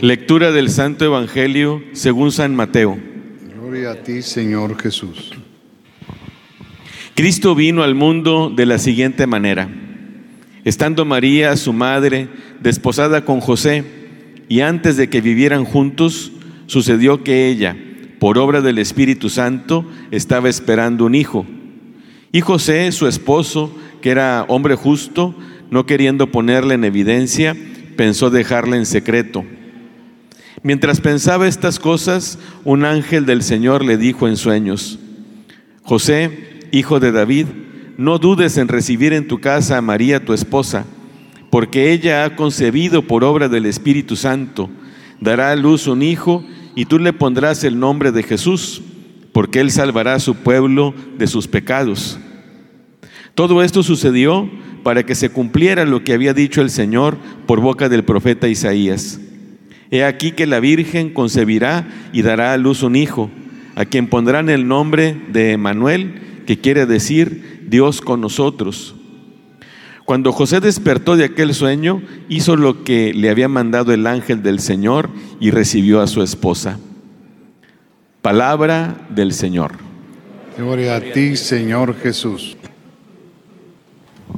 Lectura del Santo Evangelio según San Mateo. Gloria a ti, Señor Jesús. Cristo vino al mundo de la siguiente manera. Estando María, su madre, desposada con José, y antes de que vivieran juntos, sucedió que ella, por obra del Espíritu Santo, estaba esperando un hijo. Y José, su esposo, que era hombre justo, no queriendo ponerle en evidencia, pensó dejarla en secreto. Mientras pensaba estas cosas, un ángel del Señor le dijo en sueños, José, hijo de David, no dudes en recibir en tu casa a María tu esposa, porque ella ha concebido por obra del Espíritu Santo, dará a luz un hijo y tú le pondrás el nombre de Jesús, porque él salvará a su pueblo de sus pecados. Todo esto sucedió para que se cumpliera lo que había dicho el Señor por boca del profeta Isaías. He aquí que la Virgen concebirá y dará a luz un hijo, a quien pondrán el nombre de Emanuel, que quiere decir Dios con nosotros. Cuando José despertó de aquel sueño, hizo lo que le había mandado el ángel del Señor y recibió a su esposa. Palabra del Señor. Gloria a ti, Señor Jesús.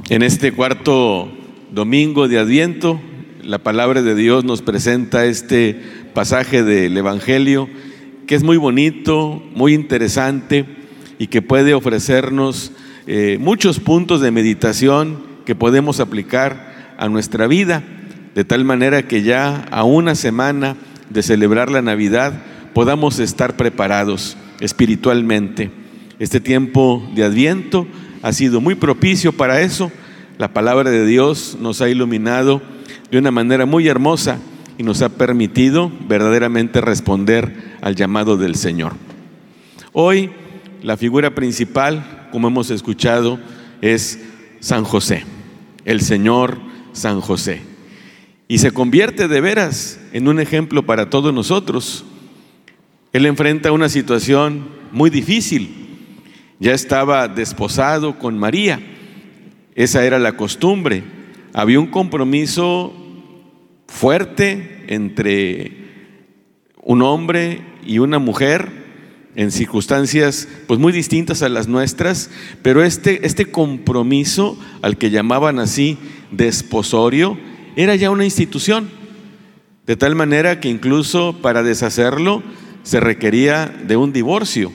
En este cuarto domingo de Adviento, la palabra de Dios nos presenta este pasaje del Evangelio que es muy bonito, muy interesante y que puede ofrecernos eh, muchos puntos de meditación que podemos aplicar a nuestra vida, de tal manera que ya a una semana de celebrar la Navidad podamos estar preparados espiritualmente. Este tiempo de Adviento ha sido muy propicio para eso. La palabra de Dios nos ha iluminado de una manera muy hermosa y nos ha permitido verdaderamente responder al llamado del Señor. Hoy la figura principal, como hemos escuchado, es San José, el Señor San José. Y se convierte de veras en un ejemplo para todos nosotros. Él enfrenta una situación muy difícil, ya estaba desposado con María. Esa era la costumbre. Había un compromiso fuerte entre un hombre y una mujer en circunstancias pues muy distintas a las nuestras, pero este, este compromiso al que llamaban así desposorio era ya una institución, de tal manera que incluso para deshacerlo se requería de un divorcio.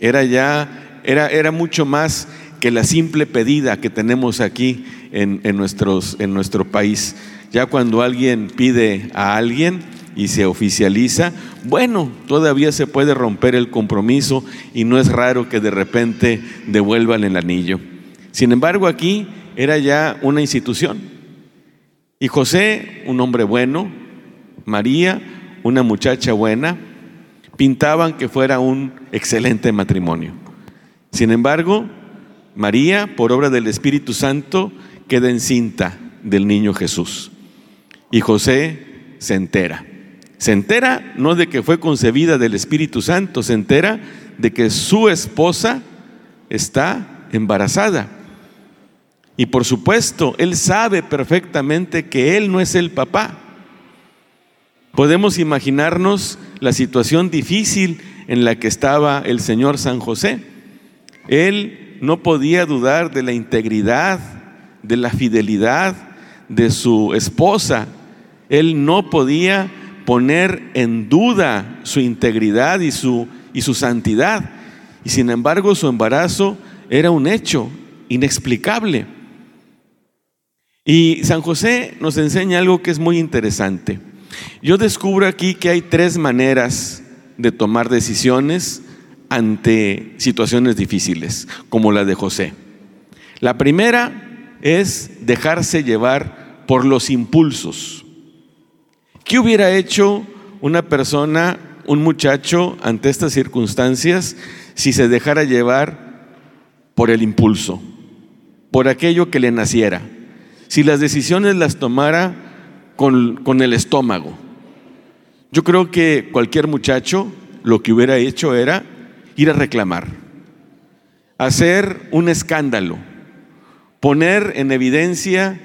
Era ya, era, era mucho más que la simple pedida que tenemos aquí en, nuestros, en nuestro país. Ya cuando alguien pide a alguien y se oficializa, bueno, todavía se puede romper el compromiso y no es raro que de repente devuelvan el anillo. Sin embargo, aquí era ya una institución. Y José, un hombre bueno, María, una muchacha buena, pintaban que fuera un excelente matrimonio. Sin embargo, María, por obra del Espíritu Santo, queda encinta del niño Jesús. Y José se entera. Se entera no de que fue concebida del Espíritu Santo, se entera de que su esposa está embarazada. Y por supuesto, él sabe perfectamente que él no es el papá. Podemos imaginarnos la situación difícil en la que estaba el Señor San José. Él no podía dudar de la integridad, de la fidelidad de su esposa. Él no podía poner en duda su integridad y su, y su santidad. Y sin embargo su embarazo era un hecho inexplicable. Y San José nos enseña algo que es muy interesante. Yo descubro aquí que hay tres maneras de tomar decisiones ante situaciones difíciles, como la de José. La primera es dejarse llevar por los impulsos. ¿Qué hubiera hecho una persona, un muchacho ante estas circunstancias si se dejara llevar por el impulso, por aquello que le naciera? Si las decisiones las tomara con, el estómago. Yo creo que cualquier muchacho lo que hubiera hecho era ir a reclamar, hacer un escándalo, poner en evidencia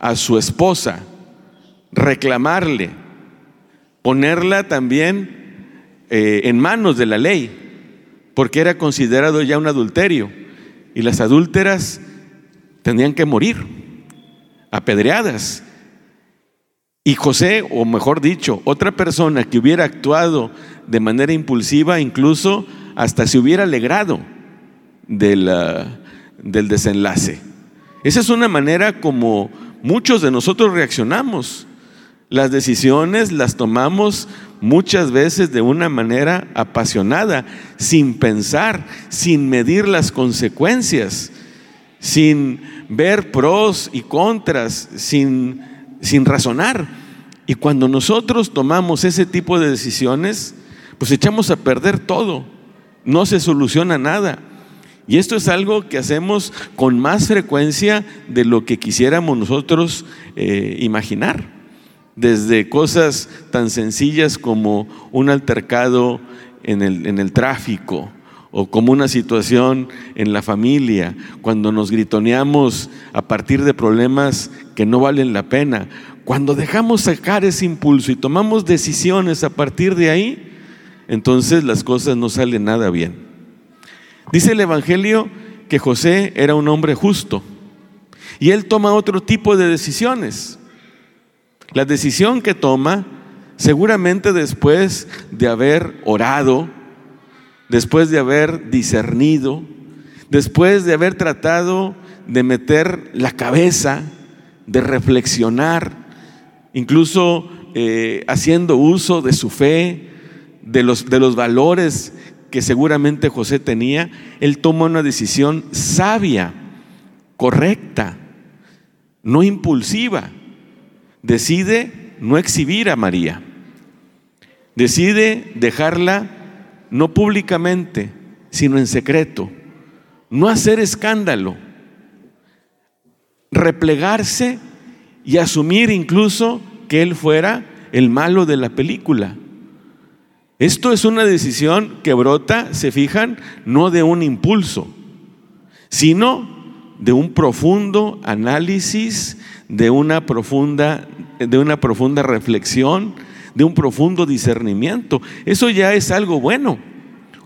a su esposa, reclamarle, ponerla también eh, en manos de la ley, porque era considerado ya un adulterio y las adúlteras tenían que morir, apedreadas. Y José, o mejor dicho, otra persona que hubiera actuado de manera impulsiva, incluso hasta se hubiera alegrado del desenlace. Esa es una manera como muchos de nosotros reaccionamos. Las decisiones las tomamos muchas veces de una manera apasionada, sin pensar, sin medir las consecuencias, sin ver pros y contras, sin, sin razonar. Y cuando nosotros tomamos ese tipo de decisiones, pues echamos a perder todo, no se soluciona nada. Y esto es algo que hacemos con más frecuencia de lo que quisiéramos nosotros eh, imaginar. Desde cosas tan sencillas como un altercado en el, en el tráfico o como una situación en la familia, cuando nos gritoneamos a partir de problemas que no valen la pena, cuando dejamos sacar ese impulso y tomamos decisiones a partir de ahí, entonces las cosas no salen nada bien. Dice el Evangelio que José era un hombre justo y él toma otro tipo de decisiones. La decisión que toma, seguramente después de haber orado, después de haber discernido, después de haber tratado de meter la cabeza, de reflexionar, incluso eh, haciendo uso de su fe, de los, de los valores que seguramente José tenía, él toma una decisión sabia, correcta, no impulsiva. Decide no exhibir a María. Decide dejarla no públicamente, sino en secreto. No hacer escándalo. Replegarse y asumir incluso que él fuera el malo de la película. Esto es una decisión que brota, se fijan, no de un impulso, sino de un profundo análisis, de una profunda, de una profunda reflexión, de un profundo discernimiento. Eso ya es algo bueno.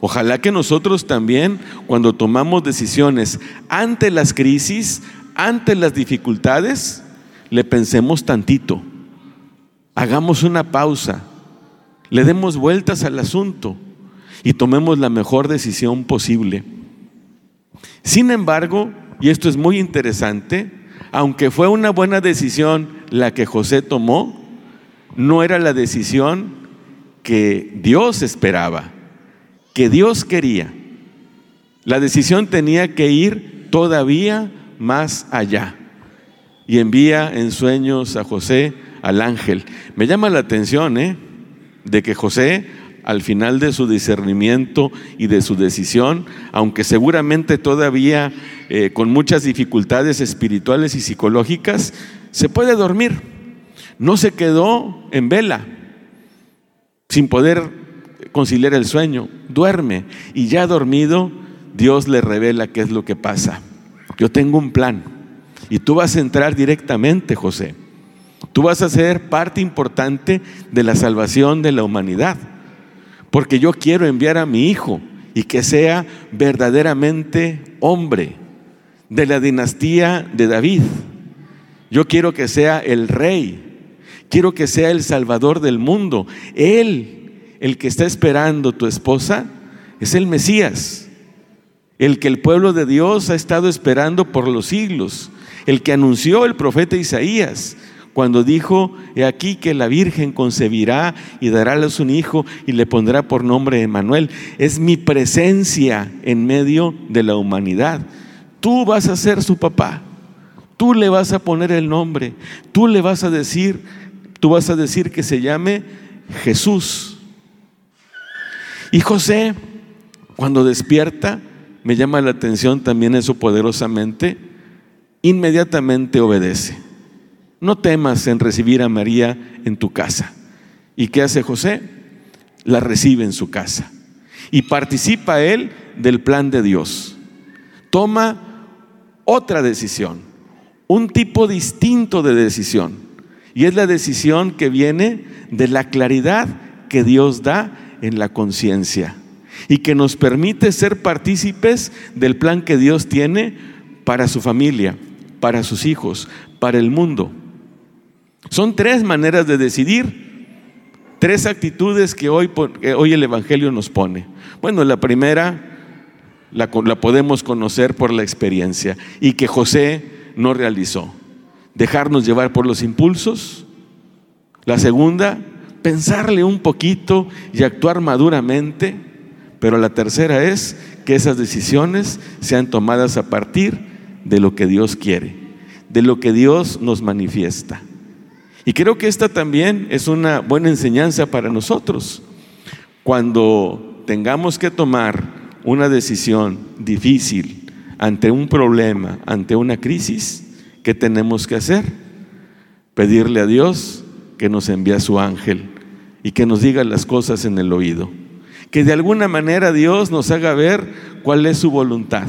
Ojalá que nosotros también, cuando tomamos decisiones ante las crisis, ante las dificultades, le pensemos tantito. Hagamos una pausa le demos vueltas al asunto y tomemos la mejor decisión posible. Sin embargo, y esto es muy interesante, aunque fue una buena decisión la que José tomó, no era la decisión que Dios esperaba, que Dios quería. La decisión tenía que ir todavía más allá. Y envía en sueños a José al ángel. Me llama la atención, ¿eh? de que José, al final de su discernimiento y de su decisión, aunque seguramente todavía eh, con muchas dificultades espirituales y psicológicas, se puede dormir. No se quedó en vela, sin poder conciliar el sueño, duerme y ya dormido, Dios le revela qué es lo que pasa. Yo tengo un plan y tú vas a entrar directamente, José. Tú vas a ser parte importante de la salvación de la humanidad. Porque yo quiero enviar a mi hijo y que sea verdaderamente hombre de la dinastía de David. Yo quiero que sea el rey. Quiero que sea el salvador del mundo. Él, el que está esperando tu esposa, es el Mesías. El que el pueblo de Dios ha estado esperando por los siglos. El que anunció el profeta Isaías cuando dijo, he aquí que la Virgen concebirá y dará a luz un hijo y le pondrá por nombre Emanuel. Es mi presencia en medio de la humanidad. Tú vas a ser su papá. Tú le vas a poner el nombre. Tú le vas a decir, tú vas a decir que se llame Jesús. Y José, cuando despierta, me llama la atención también eso poderosamente, inmediatamente obedece. No temas en recibir a María en tu casa. ¿Y qué hace José? La recibe en su casa. Y participa él del plan de Dios. Toma otra decisión, un tipo distinto de decisión. Y es la decisión que viene de la claridad que Dios da en la conciencia y que nos permite ser partícipes del plan que Dios tiene para su familia, para sus hijos, para el mundo. Son tres maneras de decidir, tres actitudes que hoy, hoy el Evangelio nos pone. Bueno, la primera la, la podemos conocer por la experiencia y que José no realizó. Dejarnos llevar por los impulsos. La segunda, pensarle un poquito y actuar maduramente. Pero la tercera es que esas decisiones sean tomadas a partir de lo que Dios quiere, de lo que Dios nos manifiesta. Y creo que esta también es una buena enseñanza para nosotros. Cuando tengamos que tomar una decisión difícil ante un problema, ante una crisis, ¿qué tenemos que hacer? Pedirle a Dios que nos envíe a su ángel y que nos diga las cosas en el oído. Que de alguna manera Dios nos haga ver cuál es su voluntad.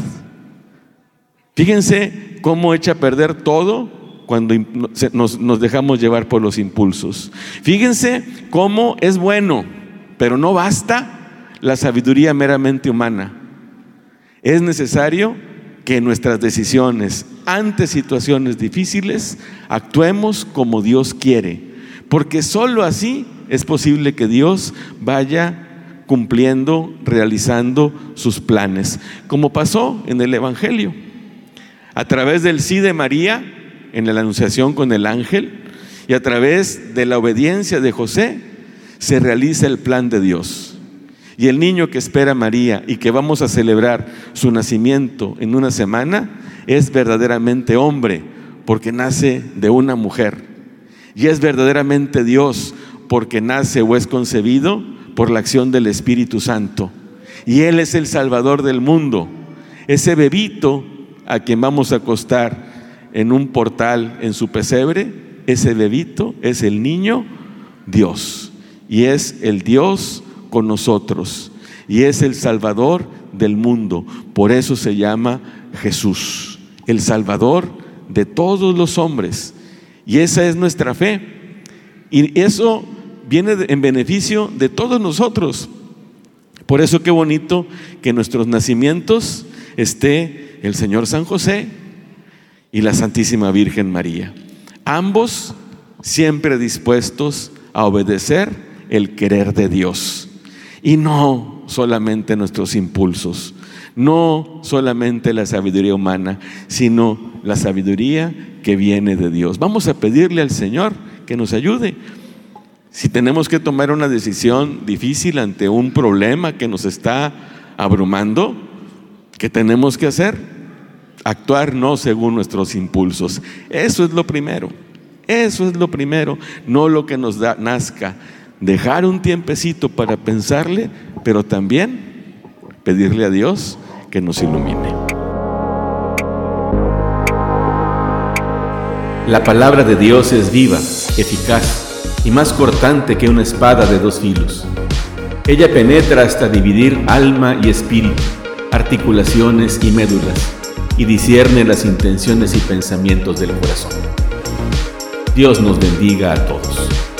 Fíjense cómo echa a perder todo cuando nos, dejamos llevar por los impulsos. Fíjense cómo es bueno, pero no basta la sabiduría meramente humana. Es necesario que nuestras decisiones ante situaciones difíciles actuemos como Dios quiere, porque sólo así es posible que Dios vaya cumpliendo, realizando sus planes, como pasó en el Evangelio. A través del sí de María, en la anunciación con el ángel y a través de la obediencia de José se realiza el plan de Dios. Y el niño que espera María y que vamos a celebrar su nacimiento en una semana es verdaderamente hombre porque nace de una mujer. Y es verdaderamente Dios porque nace o es concebido por la acción del Espíritu Santo. Y Él es el Salvador del mundo. Ese bebito a quien vamos a acostar en un portal en su pesebre, ese bebito es el niño Dios. Y es el Dios con nosotros. Y es el Salvador del mundo. Por eso se llama Jesús, el Salvador de todos los hombres. Y esa es nuestra fe. Y eso viene en beneficio de todos nosotros. Por eso qué bonito que en nuestros nacimientos esté el Señor San José, y la Santísima Virgen María. Ambos siempre dispuestos a obedecer el querer de Dios y no solamente nuestros impulsos, no solamente la sabiduría humana, sino la sabiduría que viene de Dios. Vamos a pedirle al Señor que nos ayude. Si tenemos que tomar una decisión difícil ante un problema que nos está abrumando, ¿qué tenemos que hacer? Actuar no según nuestros impulsos. Eso es lo primero. Eso es lo primero, no lo que nos nazca. Dejar un tiempecito para pensarle, pero también pedirle a Dios que nos ilumine. La palabra de Dios es viva, eficaz y más cortante que una espada de dos filos. Ella penetra hasta dividir alma y espíritu, articulaciones y médulas y discierne las intenciones y pensamientos del corazón. Dios nos bendiga a todos.